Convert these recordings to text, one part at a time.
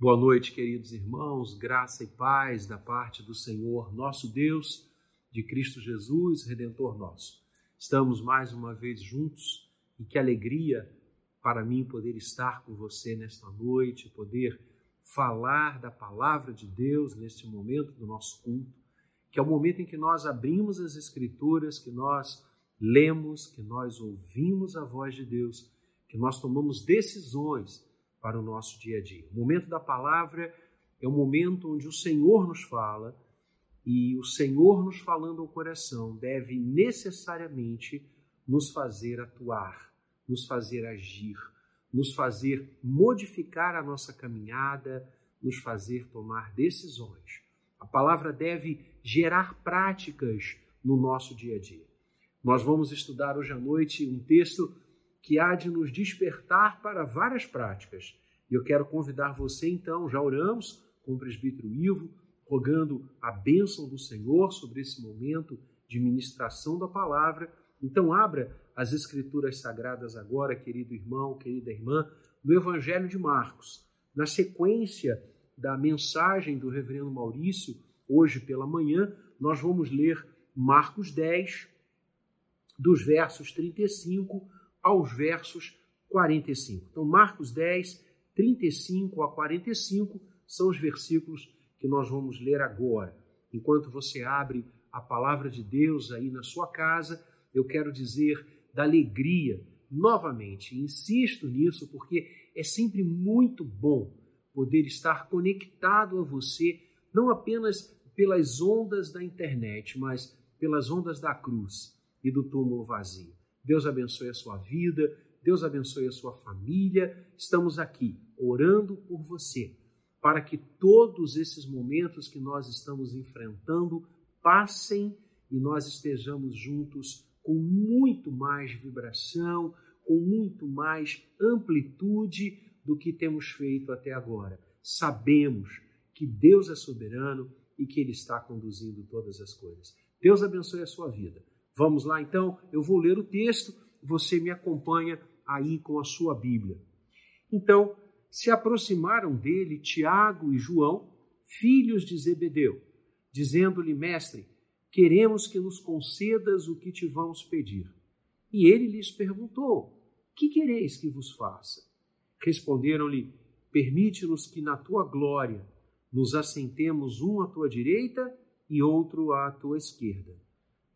Boa noite, queridos irmãos, graça e paz da parte do Senhor, nosso Deus, de Cristo Jesus, Redentor nosso. Estamos mais uma vez juntos e que alegria para mim poder estar com você nesta noite, poder falar da palavra de Deus neste momento do nosso culto, que é o momento em que nós abrimos as Escrituras, que nós lemos, que nós ouvimos a voz de Deus, que nós tomamos decisões para o nosso dia a dia. O momento da palavra é o momento onde o Senhor nos fala e o Senhor nos falando ao coração deve necessariamente nos fazer atuar, nos fazer agir, nos fazer modificar a nossa caminhada, nos fazer tomar decisões. A palavra deve gerar práticas no nosso dia a dia. Nós vamos estudar hoje à noite um texto que há de nos despertar para várias práticas. E eu quero convidar você, então, já oramos com o presbítero Ivo, rogando a bênção do Senhor sobre esse momento de ministração da palavra. Então, abra as Escrituras Sagradas agora, querido irmão, querida irmã, no Evangelho de Marcos. Na sequência da mensagem do reverendo Maurício, hoje pela manhã, nós vamos ler Marcos 10, dos versos 35 aos versos 45. Então, Marcos 10, 35 a 45 são os versículos que nós vamos ler agora. Enquanto você abre a palavra de Deus aí na sua casa, eu quero dizer da alegria, novamente, insisto nisso porque é sempre muito bom poder estar conectado a você, não apenas pelas ondas da internet, mas pelas ondas da cruz e do túmulo vazio. Deus abençoe a sua vida, Deus abençoe a sua família. Estamos aqui orando por você, para que todos esses momentos que nós estamos enfrentando passem e nós estejamos juntos com muito mais vibração, com muito mais amplitude do que temos feito até agora. Sabemos que Deus é soberano e que Ele está conduzindo todas as coisas. Deus abençoe a sua vida. Vamos lá então, eu vou ler o texto, você me acompanha aí com a sua Bíblia. Então, se aproximaram dele Tiago e João, filhos de Zebedeu, dizendo-lhe: Mestre, queremos que nos concedas o que te vamos pedir. E ele lhes perguntou: Que quereis que vos faça? Responderam-lhe: Permite-nos que na tua glória nos assentemos um à tua direita e outro à tua esquerda.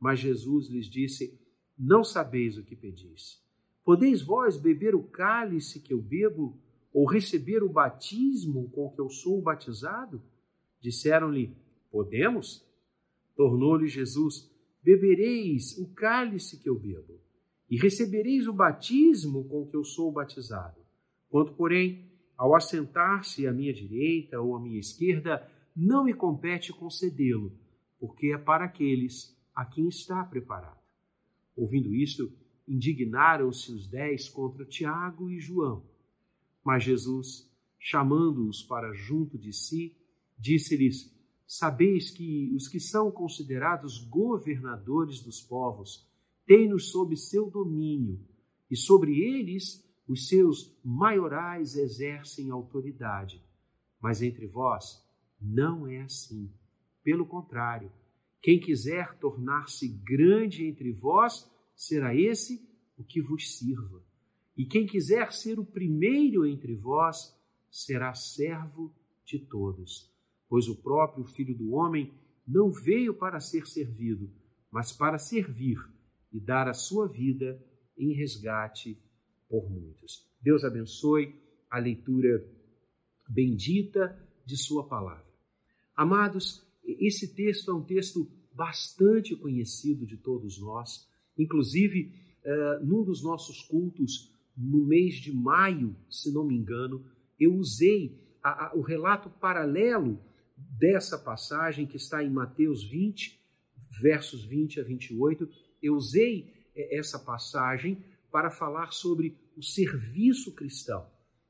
Mas Jesus lhes disse: Não sabeis o que pedis. Podeis vós beber o cálice que eu bebo, ou receber o batismo com que eu sou batizado? Disseram-lhe: Podemos. Tornou-lhe Jesus: Bebereis o cálice que eu bebo, e recebereis o batismo com que eu sou batizado. Quanto, porém, ao assentar-se à minha direita ou à minha esquerda, não me compete concedê-lo, porque é para aqueles a quem está preparado. Ouvindo isto, indignaram-se os dez contra Tiago e João. Mas Jesus, chamando-os para junto de si, disse-lhes: Sabeis que os que são considerados governadores dos povos têm-nos sob seu domínio, e sobre eles os seus maiorais exercem autoridade. Mas entre vós não é assim. Pelo contrário, quem quiser tornar-se grande entre vós, será esse o que vos sirva. E quem quiser ser o primeiro entre vós, será servo de todos. Pois o próprio Filho do Homem não veio para ser servido, mas para servir e dar a sua vida em resgate por muitos. Deus abençoe a leitura bendita de Sua palavra. Amados, esse texto é um texto bastante conhecido de todos nós. Inclusive, uh, num dos nossos cultos, no mês de maio, se não me engano, eu usei a, a, o relato paralelo dessa passagem que está em Mateus 20, versos 20 a 28. Eu usei eh, essa passagem para falar sobre o serviço cristão.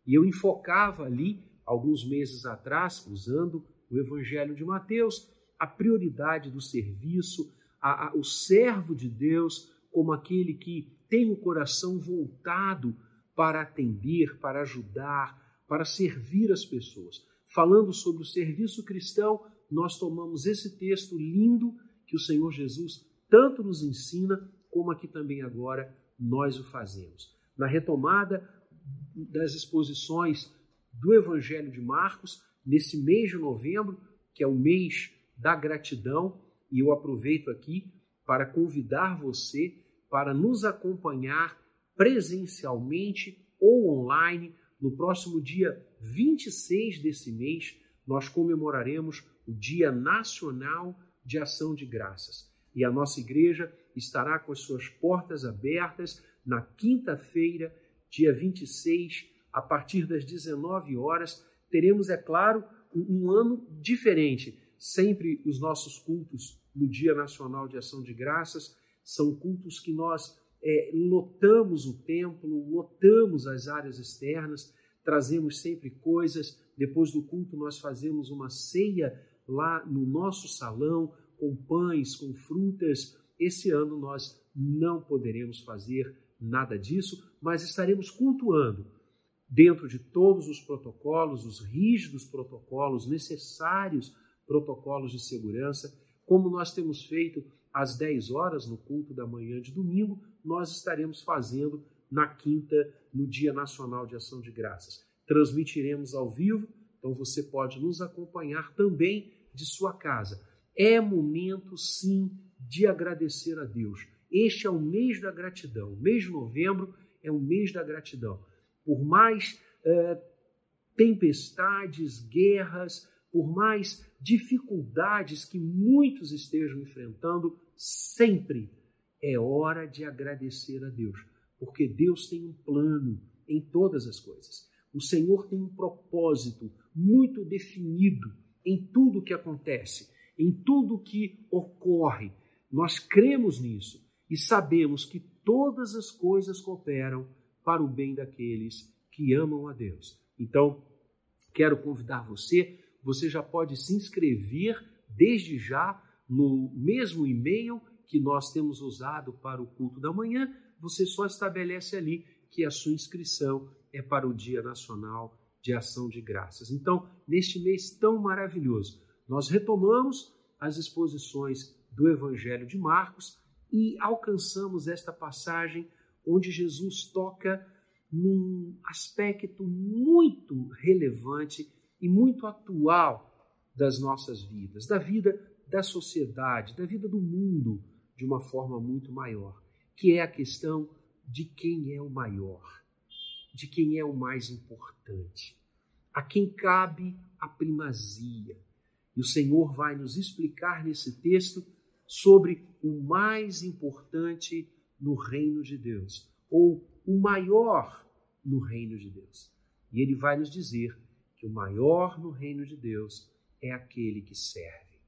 E eu enfocava ali, alguns meses atrás, usando o Evangelho de Mateus, a prioridade do serviço, a, a, o servo de Deus como aquele que tem o coração voltado para atender, para ajudar, para servir as pessoas. falando sobre o serviço cristão, nós tomamos esse texto lindo que o Senhor Jesus tanto nos ensina, como aqui também agora nós o fazemos. Na retomada das exposições do Evangelho de Marcos, nesse mês de novembro, que é o mês da gratidão, e eu aproveito aqui para convidar você para nos acompanhar presencialmente ou online. No próximo dia 26 desse mês, nós comemoraremos o Dia Nacional de Ação de Graças. E a nossa igreja estará com as suas portas abertas na quinta-feira, dia 26, a partir das 19 horas. Teremos, é claro, um, um ano diferente. Sempre os nossos cultos no Dia Nacional de Ação de Graças são cultos que nós é, lotamos o templo, lotamos as áreas externas, trazemos sempre coisas. Depois do culto, nós fazemos uma ceia lá no nosso salão, com pães, com frutas. Esse ano nós não poderemos fazer nada disso, mas estaremos cultuando dentro de todos os protocolos, os rígidos protocolos, necessários protocolos de segurança, como nós temos feito às 10 horas no culto da manhã de domingo, nós estaremos fazendo na quinta, no Dia Nacional de Ação de Graças. Transmitiremos ao vivo, então você pode nos acompanhar também de sua casa. É momento, sim, de agradecer a Deus. Este é o mês da gratidão. O mês de novembro é o mês da gratidão. Por mais é, tempestades, guerras, por mais dificuldades que muitos estejam enfrentando, sempre é hora de agradecer a Deus, porque Deus tem um plano em todas as coisas. O Senhor tem um propósito muito definido em tudo que acontece, em tudo que ocorre. Nós cremos nisso e sabemos que todas as coisas cooperam para o bem daqueles que amam a Deus. Então, quero convidar você, você já pode se inscrever desde já no mesmo e-mail que nós temos usado para o culto da manhã, você só estabelece ali que a sua inscrição é para o Dia Nacional de Ação de Graças. Então, neste mês tão maravilhoso, nós retomamos as exposições do Evangelho de Marcos e alcançamos esta passagem onde Jesus toca num aspecto muito relevante e muito atual das nossas vidas, da vida da sociedade, da vida do mundo de uma forma muito maior, que é a questão de quem é o maior, de quem é o mais importante, a quem cabe a primazia. E o Senhor vai nos explicar nesse texto sobre o mais importante no reino de Deus, ou o maior no reino de Deus. E ele vai nos dizer que o maior no reino de Deus é aquele que serve,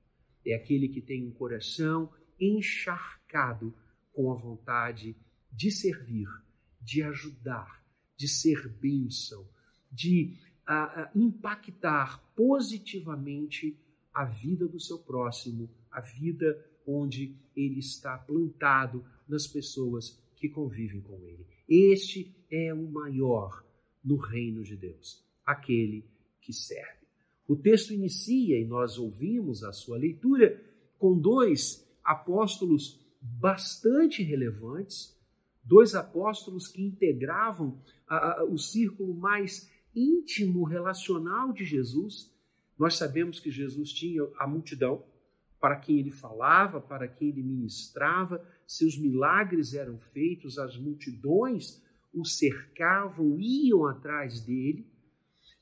é aquele que tem um coração encharcado com a vontade de servir, de ajudar, de ser bênção, de uh, impactar positivamente a vida do seu próximo, a vida onde ele está plantado nas pessoas que convivem com ele. Este é o maior no reino de Deus, aquele que serve. O texto inicia, e nós ouvimos a sua leitura, com dois apóstolos bastante relevantes, dois apóstolos que integravam a, a, o círculo mais íntimo relacional de Jesus. Nós sabemos que Jesus tinha a multidão para quem ele falava, para quem ele ministrava, seus milagres eram feitos, as multidões o cercavam, iam atrás dele.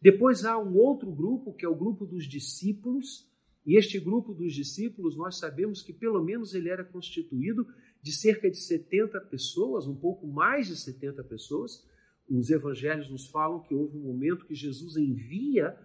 Depois há um outro grupo, que é o grupo dos discípulos, e este grupo dos discípulos, nós sabemos que pelo menos ele era constituído de cerca de 70 pessoas, um pouco mais de 70 pessoas. Os evangelhos nos falam que houve um momento que Jesus envia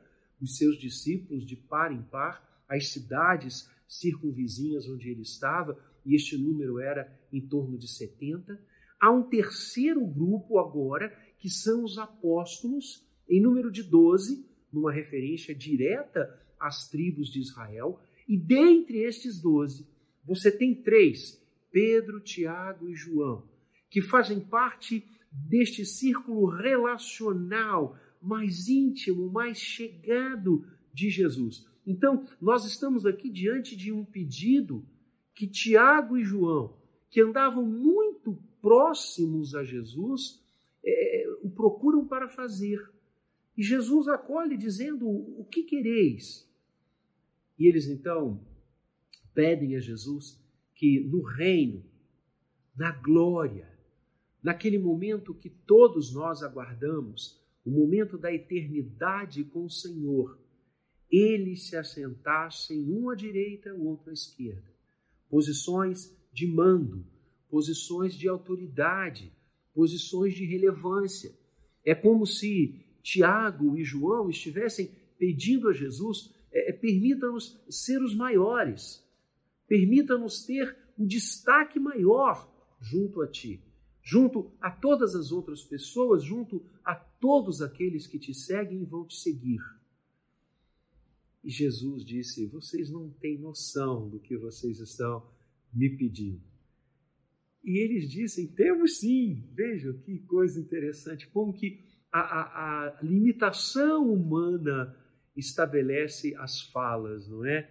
os seus discípulos de par em par às cidades circunvizinhas onde ele estava, e este número era em torno de 70. Há um terceiro grupo agora, que são os apóstolos, em número de 12, numa referência direta as tribos de Israel, e dentre estes doze, você tem três, Pedro, Tiago e João, que fazem parte deste círculo relacional mais íntimo, mais chegado de Jesus. Então, nós estamos aqui diante de um pedido que Tiago e João, que andavam muito próximos a Jesus, é, o procuram para fazer. E Jesus acolhe dizendo: O que quereis? E eles então pedem a Jesus que no reino, na glória, naquele momento que todos nós aguardamos, o momento da eternidade com o Senhor, eles se assentassem um à direita, o outro à esquerda. Posições de mando, posições de autoridade, posições de relevância. É como se Tiago e João estivessem pedindo a Jesus: é, é permita-nos ser os maiores, permita-nos ter o destaque maior junto a Ti, junto a todas as outras pessoas, junto a todos aqueles que te seguem e vão te seguir. E Jesus disse: Vocês não têm noção do que vocês estão me pedindo. E eles dizem: Temos sim. Vejam que coisa interessante, como que a, a, a limitação humana estabelece as falas, não é?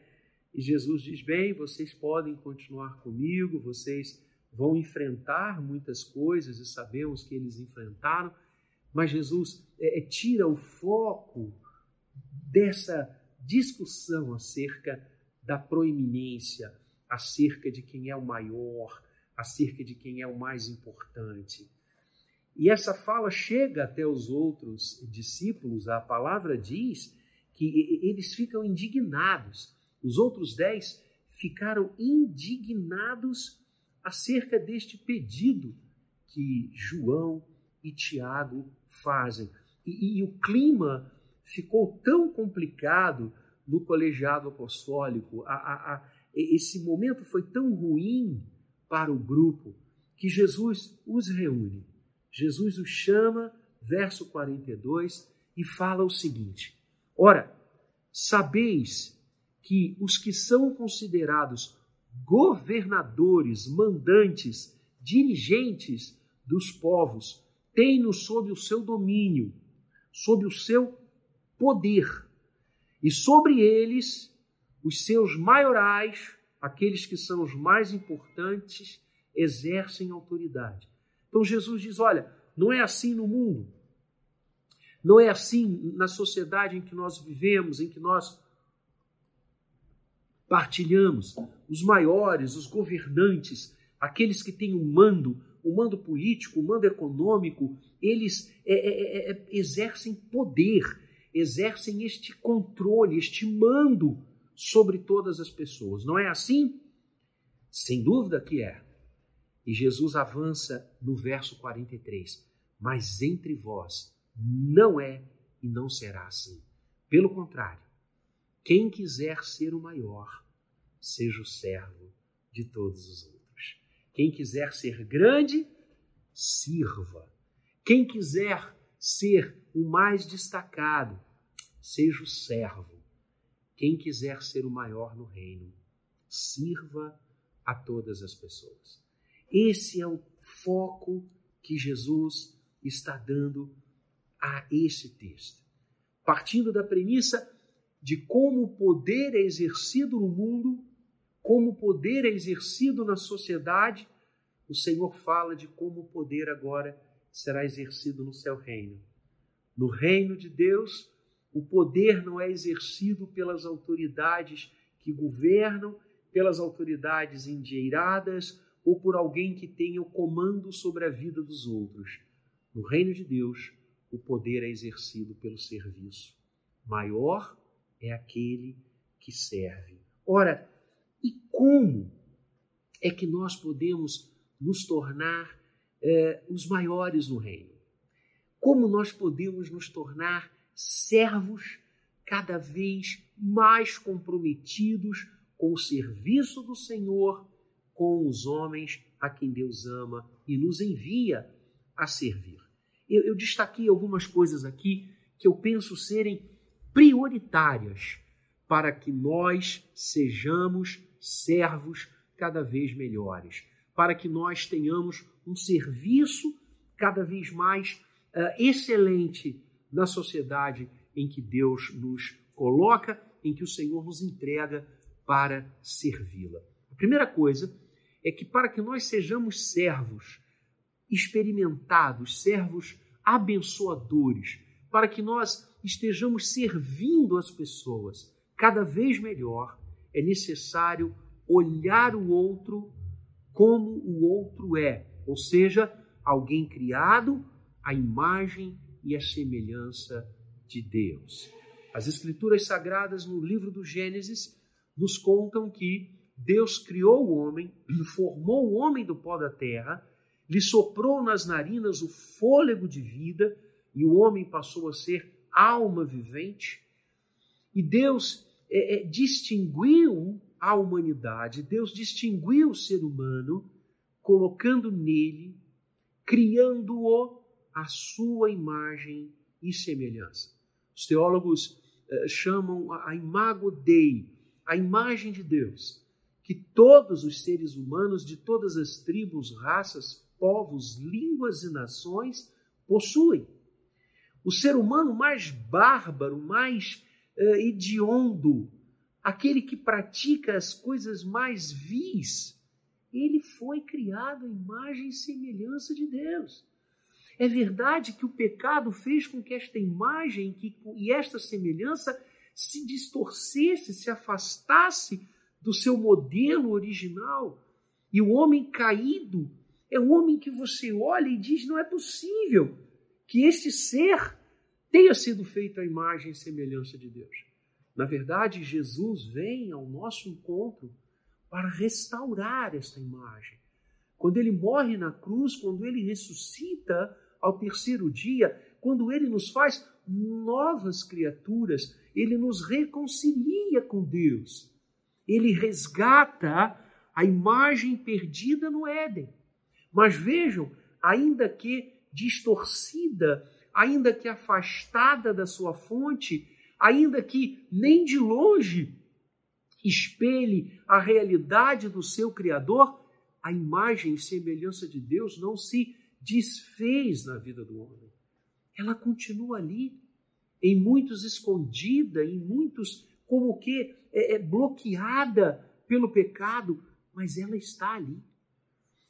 E Jesus diz: Bem, vocês podem continuar comigo, vocês vão enfrentar muitas coisas e sabemos que eles enfrentaram, mas Jesus é, é tira o foco dessa discussão acerca da proeminência, acerca de quem é o maior, acerca de quem é o mais importante. E essa fala chega até os outros discípulos, a palavra diz que eles ficam indignados. Os outros dez ficaram indignados acerca deste pedido que João e Tiago fazem. E, e, o clima ficou tão complicado no colegiado apostólico, a, a, a, esse momento foi tão ruim para o grupo que Jesus os reúne. Jesus os chama, verso 42, e fala o seguinte: Ora, sabeis que os que são considerados governadores, mandantes, dirigentes dos povos, têm-no sob o seu domínio, sob o seu poder, e sobre eles os seus maiorais, aqueles que são os mais importantes, exercem autoridade. Então Jesus diz: olha, não é assim no mundo. Não é assim na sociedade em que nós vivemos, em que nós partilhamos. Os maiores, os governantes, aqueles que têm o mando, o mando político, o mando econômico, eles é, é, é, é, exercem poder, exercem este controle, este mando sobre todas as pessoas. Não é assim? Sem dúvida que é. E Jesus avança no verso 43. Mas entre vós não é e não será assim. Pelo contrário, quem quiser ser o maior, seja o servo de todos os outros. Quem quiser ser grande, sirva. Quem quiser ser o mais destacado, seja o servo. Quem quiser ser o maior no reino, sirva a todas as pessoas. Esse é o foco que Jesus está dando a esse texto. Partindo da premissa de como o poder é exercido no mundo, como o poder é exercido na sociedade, o Senhor fala de como o poder agora será exercido no seu reino. No reino de Deus, o poder não é exercido pelas autoridades que governam, pelas autoridades endieiradas, ou por alguém que tenha o comando sobre a vida dos outros. No reino de Deus, o poder é exercido pelo serviço. Maior é aquele que serve. Ora, e como é que nós podemos nos tornar é, os maiores no reino? Como nós podemos nos tornar servos cada vez mais comprometidos com o serviço do Senhor com os homens a quem Deus ama e nos envia a servir. Eu, eu destaquei algumas coisas aqui que eu penso serem prioritárias para que nós sejamos servos cada vez melhores, para que nós tenhamos um serviço cada vez mais uh, excelente na sociedade em que Deus nos coloca, em que o Senhor nos entrega para servi-la. A primeira coisa é que para que nós sejamos servos experimentados, servos abençoadores, para que nós estejamos servindo as pessoas cada vez melhor, é necessário olhar o outro como o outro é, ou seja, alguém criado à imagem e à semelhança de Deus. As Escrituras Sagradas, no livro do Gênesis, nos contam que Deus criou o homem, formou o homem do pó da terra, lhe soprou nas narinas o fôlego de vida e o homem passou a ser alma vivente. E Deus é, é, distinguiu a humanidade, Deus distinguiu o ser humano, colocando nele, criando-o à sua imagem e semelhança. Os teólogos eh, chamam a, a imago Dei, a imagem de Deus, que todos os seres humanos de todas as tribos, raças, povos, línguas e nações possuem. O ser humano mais bárbaro, mais uh, hediondo, aquele que pratica as coisas mais vis, ele foi criado à imagem e semelhança de Deus. É verdade que o pecado fez com que esta imagem que, e esta semelhança se distorcesse, se afastasse do seu modelo original. E o homem caído é o homem que você olha e diz: não é possível que este ser tenha sido feito à imagem e semelhança de Deus. Na verdade, Jesus vem ao nosso encontro para restaurar esta imagem. Quando ele morre na cruz, quando ele ressuscita ao terceiro dia, quando ele nos faz novas criaturas, ele nos reconcilia com Deus. Ele resgata a imagem perdida no Éden. Mas vejam, ainda que distorcida, ainda que afastada da sua fonte, ainda que nem de longe espelhe a realidade do seu Criador, a imagem e semelhança de Deus não se desfez na vida do homem. Ela continua ali, em muitos escondida, em muitos como que é, é bloqueada pelo pecado, mas ela está ali.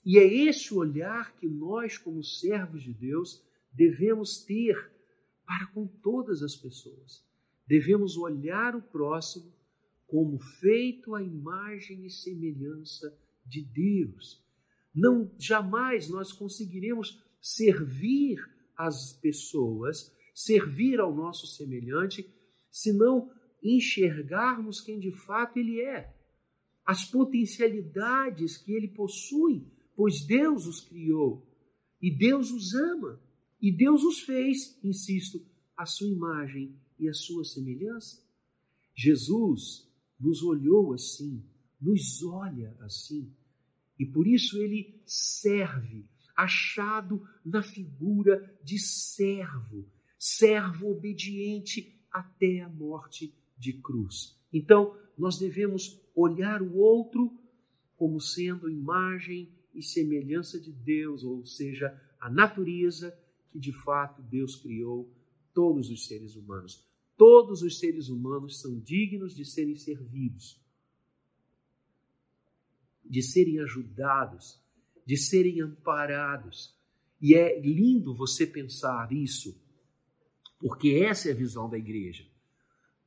E é esse olhar que nós, como servos de Deus, devemos ter para com todas as pessoas. Devemos olhar o próximo como feito à imagem e semelhança de Deus. Não jamais nós conseguiremos servir as pessoas, servir ao nosso semelhante, se não enxergarmos quem de fato ele é, as potencialidades que ele possui, pois Deus os criou e Deus os ama e Deus os fez, insisto, a sua imagem e a sua semelhança. Jesus nos olhou assim, nos olha assim, e por isso ele serve, achado na figura de servo, servo obediente até a morte de cruz. Então, nós devemos olhar o outro como sendo imagem e semelhança de Deus, ou seja, a natureza que de fato Deus criou todos os seres humanos. Todos os seres humanos são dignos de serem servidos, de serem ajudados, de serem amparados. E é lindo você pensar isso, porque essa é a visão da igreja.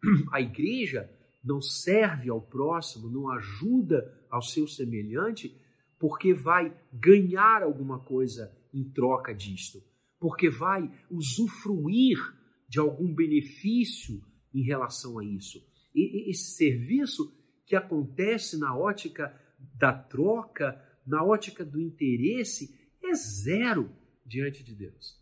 A igreja não serve ao próximo, não ajuda ao seu semelhante, porque vai ganhar alguma coisa em troca disto, porque vai usufruir de algum benefício em relação a isso. E esse serviço que acontece na ótica da troca, na ótica do interesse, é zero diante de Deus.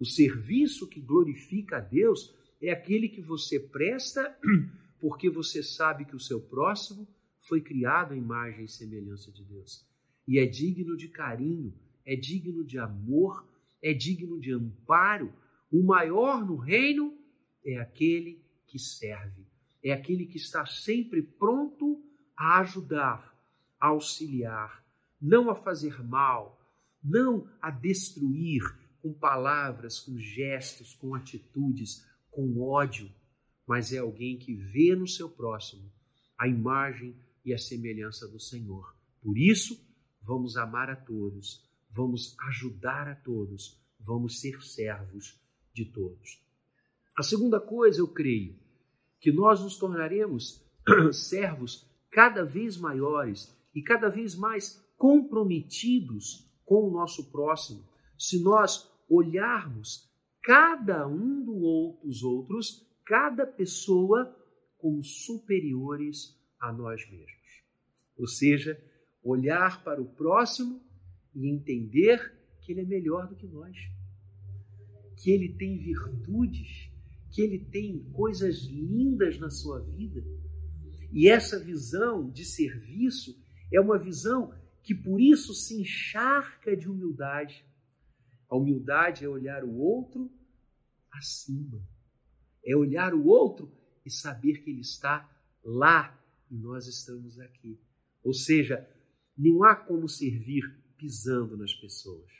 O serviço que glorifica a Deus é aquele que você presta porque você sabe que o seu próximo foi criado à imagem e semelhança de Deus. E é digno de carinho, é digno de amor, é digno de amparo. O maior no reino é aquele que serve, é aquele que está sempre pronto a ajudar, auxiliar, não a fazer mal, não a destruir com palavras, com gestos, com atitudes, com ódio, mas é alguém que vê no seu próximo a imagem e a semelhança do Senhor. Por isso, vamos amar a todos, vamos ajudar a todos, vamos ser servos de todos. A segunda coisa, eu creio, que nós nos tornaremos servos cada vez maiores e cada vez mais comprometidos com o nosso próximo, se nós olharmos cada um dos outros, cada pessoa, como superiores a nós mesmos. Ou seja, olhar para o próximo e entender que ele é melhor do que nós, que ele tem virtudes, que ele tem coisas lindas na sua vida. E essa visão de serviço é uma visão que por isso se encharca de humildade. A humildade é olhar o outro acima, é olhar o outro e saber que ele está lá e nós estamos aqui. Ou seja, não há como servir pisando nas pessoas.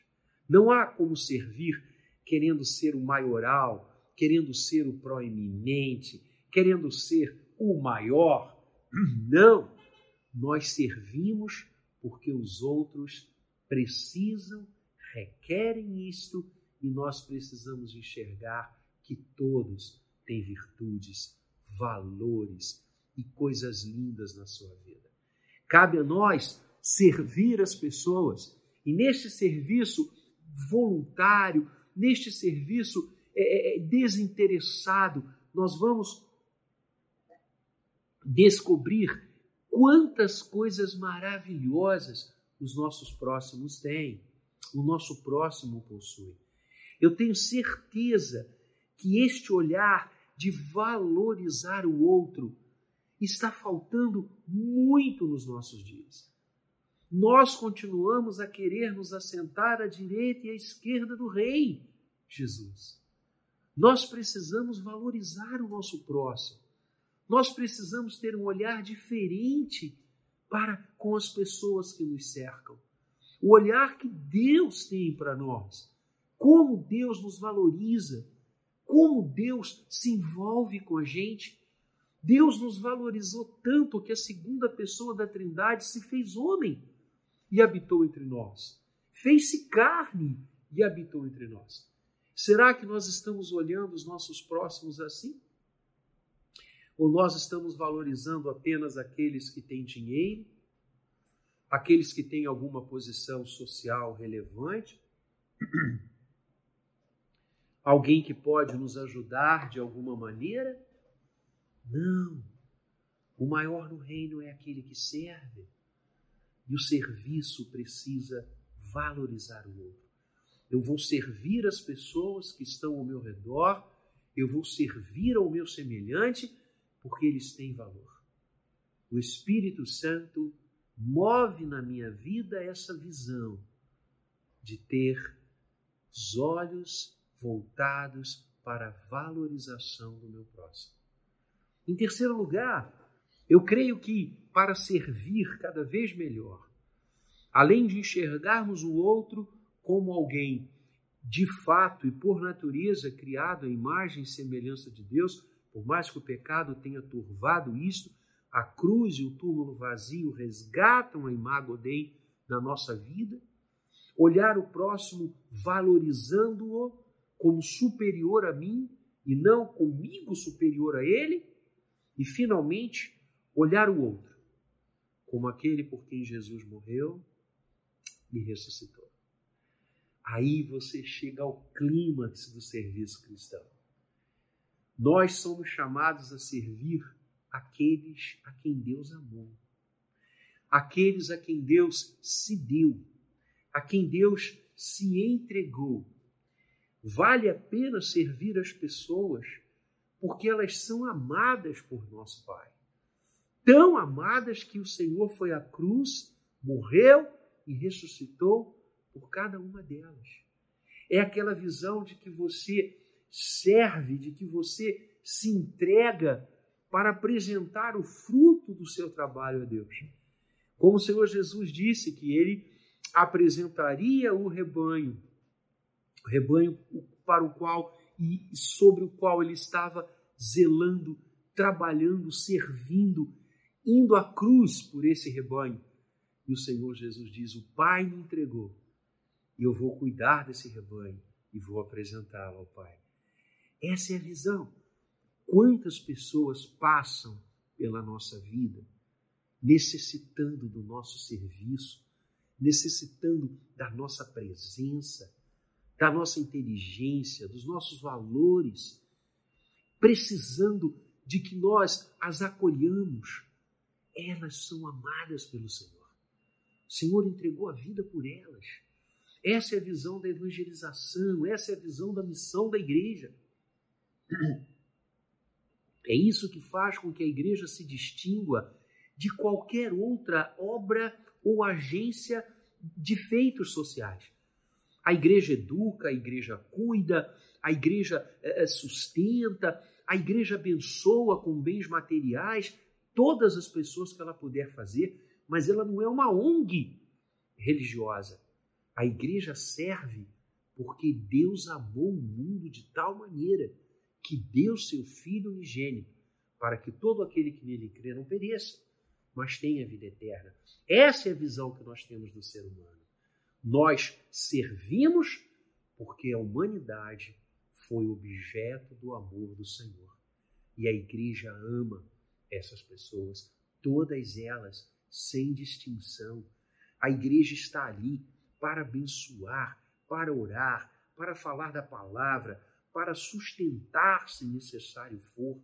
Não há como servir querendo ser o maioral, querendo ser o proeminente, querendo ser o maior. Não! Nós servimos porque os outros precisam, requerem isto e nós precisamos enxergar que todos têm virtudes, valores e coisas lindas na sua vida. Cabe a nós servir as pessoas e neste serviço voluntário, neste serviço é, é, é desinteressado, nós vamos descobrir quantas coisas maravilhosas os nossos próximos têm, o nosso próximo possui. Eu tenho certeza que este olhar de valorizar o outro está faltando muito nos nossos dias. Nós continuamos a querer nos assentar à direita e à esquerda do Rei Jesus. Nós precisamos valorizar o nosso próximo. Nós precisamos ter um olhar diferente para com as pessoas que nos cercam. O olhar que Deus tem para nós. Como Deus nos valoriza. Como Deus se envolve com a gente. Deus nos valorizou tanto que a segunda pessoa da Trindade se fez homem e habitou entre nós. Fez-se carne e habitou entre nós. Será que nós estamos olhando os nossos próximos assim? Ou nós estamos valorizando apenas aqueles que têm dinheiro, aqueles que têm alguma posição social relevante, alguém que pode nos ajudar de alguma maneira? Não. O maior no reino é aquele que serve. E o serviço precisa valorizar o outro. Eu vou servir as pessoas que estão ao meu redor, eu vou servir ao meu semelhante, porque eles têm valor. O Espírito Santo move na minha vida essa visão de ter os olhos voltados para a valorização do meu próximo. Em terceiro lugar, eu creio que para servir cada vez melhor, além de enxergarmos o outro como alguém de fato e por natureza criado à imagem e semelhança de Deus, por mais que o pecado tenha turvado isto, a cruz e o túmulo vazio resgatam a imagem Dei na nossa vida. Olhar o próximo valorizando-o como superior a mim e não comigo superior a ele. E, finalmente, olhar o outro como aquele por quem Jesus morreu e ressuscitou. Aí você chega ao clímax do serviço cristão. Nós somos chamados a servir aqueles a quem Deus amou, aqueles a quem Deus se deu, a quem Deus se entregou. Vale a pena servir as pessoas porque elas são amadas por nosso Pai. Tão amadas que o Senhor foi à cruz, morreu e ressuscitou por cada uma delas. É aquela visão de que você serve, de que você se entrega para apresentar o fruto do seu trabalho a Deus. Como o Senhor Jesus disse que ele apresentaria o rebanho, o rebanho para o qual e sobre o qual ele estava zelando, trabalhando, servindo, indo à cruz por esse rebanho. E o Senhor Jesus diz: O Pai me entregou, e eu vou cuidar desse rebanho e vou apresentá-lo ao Pai. Essa é a visão. Quantas pessoas passam pela nossa vida necessitando do nosso serviço, necessitando da nossa presença, da nossa inteligência, dos nossos valores, precisando de que nós as acolhamos. Elas são amadas pelo Senhor. O Senhor entregou a vida por elas. Essa é a visão da evangelização, essa é a visão da missão da igreja. É isso que faz com que a igreja se distingua de qualquer outra obra ou agência de feitos sociais. A igreja educa, a igreja cuida, a igreja é, sustenta, a igreja abençoa com bens materiais todas as pessoas que ela puder fazer, mas ela não é uma ONG religiosa. A igreja serve porque Deus amou o mundo de tal maneira que deu seu Filho unigênito para que todo aquele que nele crê não pereça, mas tenha vida eterna. Essa é a visão que nós temos do ser humano. Nós servimos porque a humanidade foi objeto do amor do Senhor. E a igreja ama essas pessoas, todas elas, sem distinção. A igreja está ali para abençoar, para orar, para falar da palavra, para sustentar se necessário for,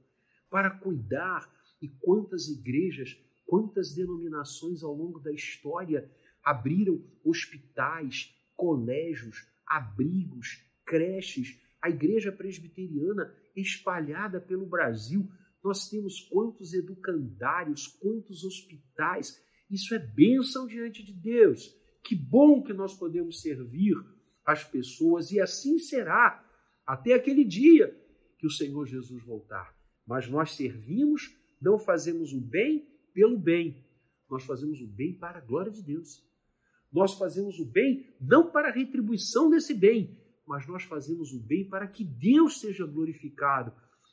para cuidar. E quantas igrejas Quantas denominações ao longo da história abriram hospitais, colégios, abrigos, creches, a igreja presbiteriana espalhada pelo Brasil. Nós temos quantos educandários, quantos hospitais. Isso é bênção diante de Deus. Que bom que nós podemos servir as pessoas e assim será até aquele dia que o Senhor Jesus voltar. Mas nós servimos, não fazemos o bem pelo bem. Nós fazemos o bem para a glória de Deus. Nós fazemos o bem não para a retribuição desse bem, mas nós fazemos o bem para que Deus seja glorificado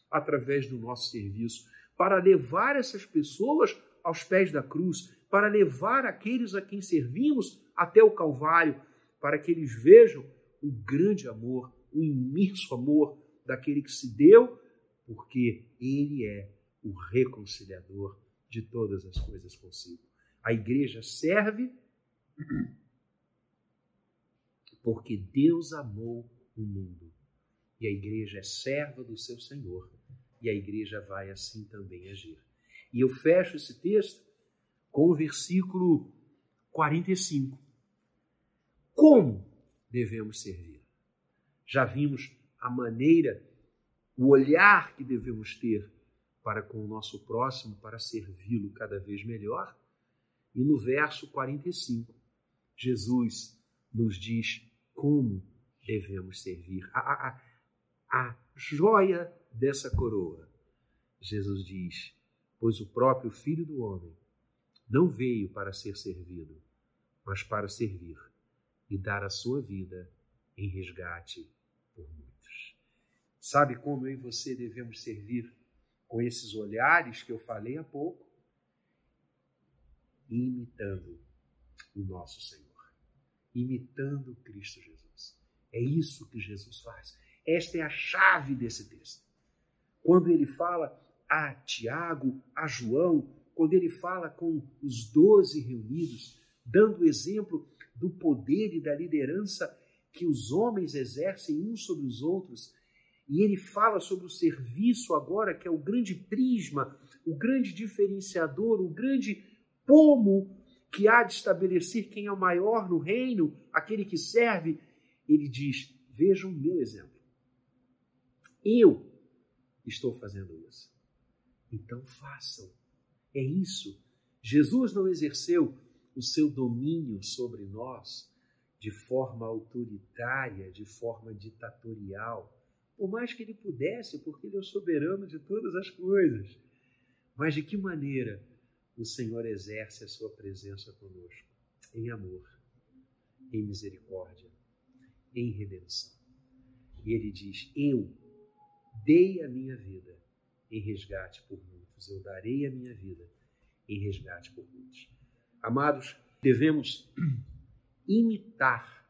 através do nosso serviço, para levar essas pessoas aos pés da cruz, para levar aqueles a quem servimos até o Calvário, para que eles vejam o grande amor, o imenso amor daquele que se deu, porque Ele é o reconciliador de todas as coisas consigo. A igreja serve porque Deus amou o mundo. E a igreja é serva do seu Senhor. E a igreja vai assim também agir. E eu fecho esse texto com o versículo 45. Como devemos servir? Já vimos a maneira, o olhar que devemos ter para com o nosso próximo, para servi-lo cada vez melhor. E no verso 45, Jesus nos diz como devemos servir. A, a, a joia dessa coroa. Jesus diz: Pois o próprio Filho do Homem não veio para ser servido, mas para servir e dar a sua vida em resgate por muitos. Sabe como eu e você devemos servir com esses olhares que eu falei há pouco, imitando o nosso Senhor, imitando Cristo Jesus. É isso que Jesus faz. Esta é a chave desse texto. Quando ele fala a Tiago, a João, quando ele fala com os doze reunidos, dando exemplo do poder e da liderança que os homens exercem uns sobre os outros, e ele fala sobre o serviço agora, que é o grande prisma, o grande diferenciador, o grande pomo que há de estabelecer quem é o maior no reino, aquele que serve. Ele diz: Vejam o meu exemplo. Eu estou fazendo isso. Então façam. É isso. Jesus não exerceu o seu domínio sobre nós de forma autoritária, de forma ditatorial por mais que ele pudesse, porque ele é o soberano de todas as coisas. Mas de que maneira o Senhor exerce a sua presença conosco? Em amor, em misericórdia, em redenção. E ele diz: Eu dei a minha vida em resgate por muitos. Eu darei a minha vida em resgate por muitos. Amados, devemos imitar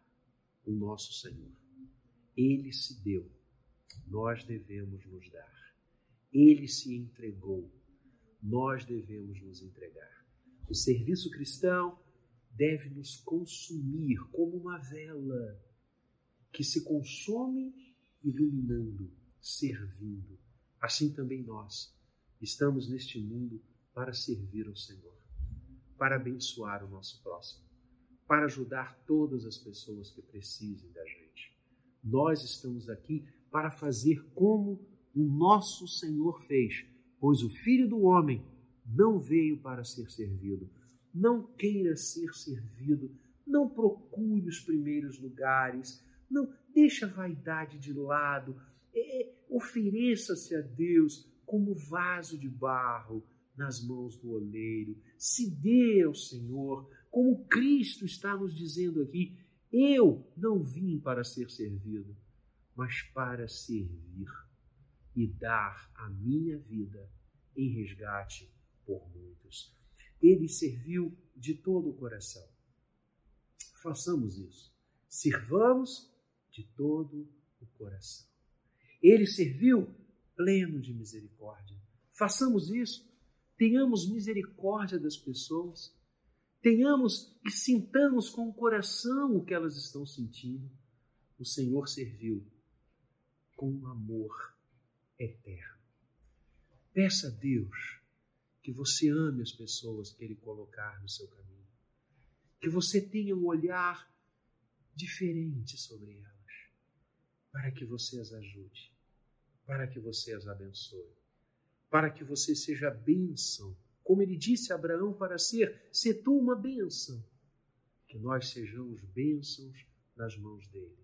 o nosso Senhor. Ele se deu, nós devemos nos dar. Ele se entregou, nós devemos nos entregar. O serviço cristão deve nos consumir como uma vela que se consome iluminando, servindo. Assim também nós estamos neste mundo para servir ao Senhor, para abençoar o nosso próximo, para ajudar todas as pessoas que precisem da gente. Nós estamos aqui para fazer como o nosso Senhor fez, pois o Filho do Homem não veio para ser servido. Não queira ser servido, não procure os primeiros lugares, não deixa a vaidade de lado, é, ofereça-se a Deus como vaso de barro nas mãos do oleiro. Se dê ao Senhor, como Cristo está nos dizendo aqui: eu não vim para ser servido, mas para servir e dar a minha vida em resgate por muitos. Ele serviu de todo o coração. Façamos isso. Sirvamos de todo o coração. Ele serviu pleno de misericórdia. Façamos isso. Tenhamos misericórdia das pessoas. Tenhamos e sintamos com o coração o que elas estão sentindo. O Senhor serviu com amor eterno. Peça a Deus que você ame as pessoas que Ele colocar no seu caminho. Que você tenha um olhar diferente sobre elas para que você as ajude, para que você as abençoe, para que você seja bênção, como ele disse a Abraão para ser, se tu uma bênção, que nós sejamos bênçãos nas mãos dele.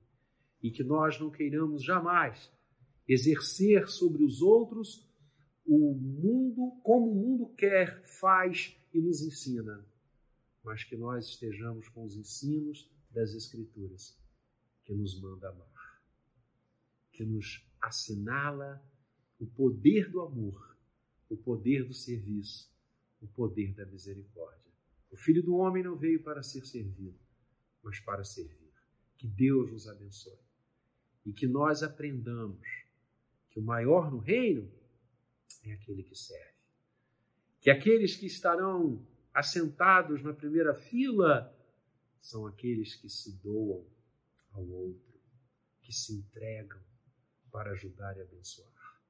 E que nós não queiramos jamais exercer sobre os outros o mundo como o mundo quer, faz e nos ensina, mas que nós estejamos com os ensinos das Escrituras que nos manda amar que nos assinala o poder do amor, o poder do serviço, o poder da misericórdia. O Filho do Homem não veio para ser servido, mas para servir. Que Deus nos abençoe e que nós aprendamos que o maior no reino é aquele que serve. Que aqueles que estarão assentados na primeira fila são aqueles que se doam ao outro, que se entregam, para ajudar e abençoar.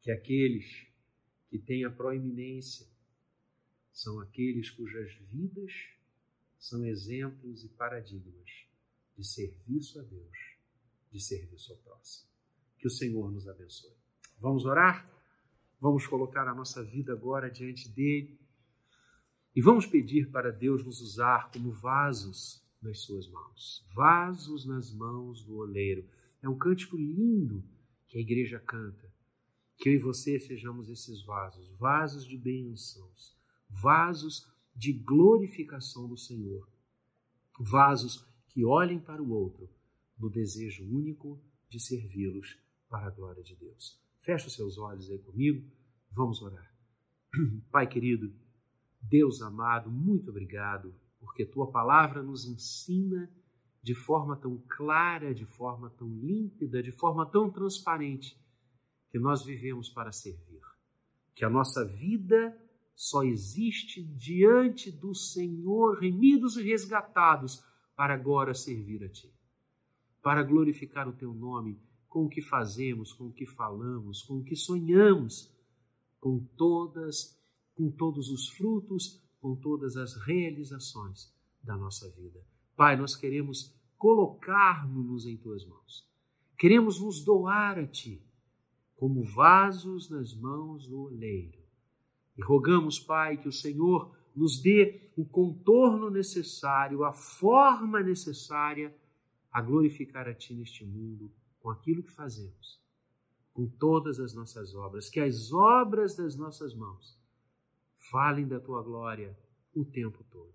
Que aqueles que têm a proeminência são aqueles cujas vidas são exemplos e paradigmas de serviço a Deus, de serviço ao próximo. Que o Senhor nos abençoe. Vamos orar? Vamos colocar a nossa vida agora diante dele e vamos pedir para Deus nos usar como vasos nas suas mãos vasos nas mãos do oleiro. É um cântico lindo que a igreja canta. Que eu e você sejamos esses vasos, vasos de bênçãos, vasos de glorificação do Senhor, vasos que olhem para o outro no desejo único de servi-los para a glória de Deus. Feche os seus olhos aí comigo, vamos orar. Pai querido, Deus amado, muito obrigado, porque tua palavra nos ensina de forma tão clara, de forma tão límpida, de forma tão transparente, que nós vivemos para servir. Que a nossa vida só existe diante do Senhor, remidos e resgatados, para agora servir a Ti. Para glorificar o Teu nome com o que fazemos, com o que falamos, com o que sonhamos, com todas, com todos os frutos, com todas as realizações da nossa vida. Pai, nós queremos colocar-nos em tuas mãos. Queremos nos doar a ti, como vasos nas mãos do oleiro. E rogamos, Pai, que o Senhor nos dê o contorno necessário, a forma necessária a glorificar a Ti neste mundo com aquilo que fazemos, com todas as nossas obras, que as obras das nossas mãos falem da Tua glória o tempo todo.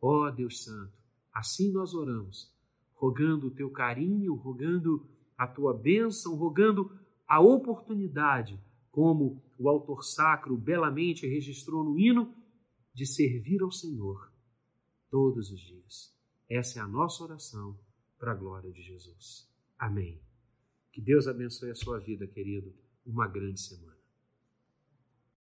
Ó oh, Deus Santo, assim nós oramos rogando o teu carinho, rogando a tua bênção, rogando a oportunidade, como o autor sacro belamente registrou no hino, de servir ao Senhor todos os dias. Essa é a nossa oração para a glória de Jesus. Amém. Que Deus abençoe a sua vida, querido. Uma grande semana.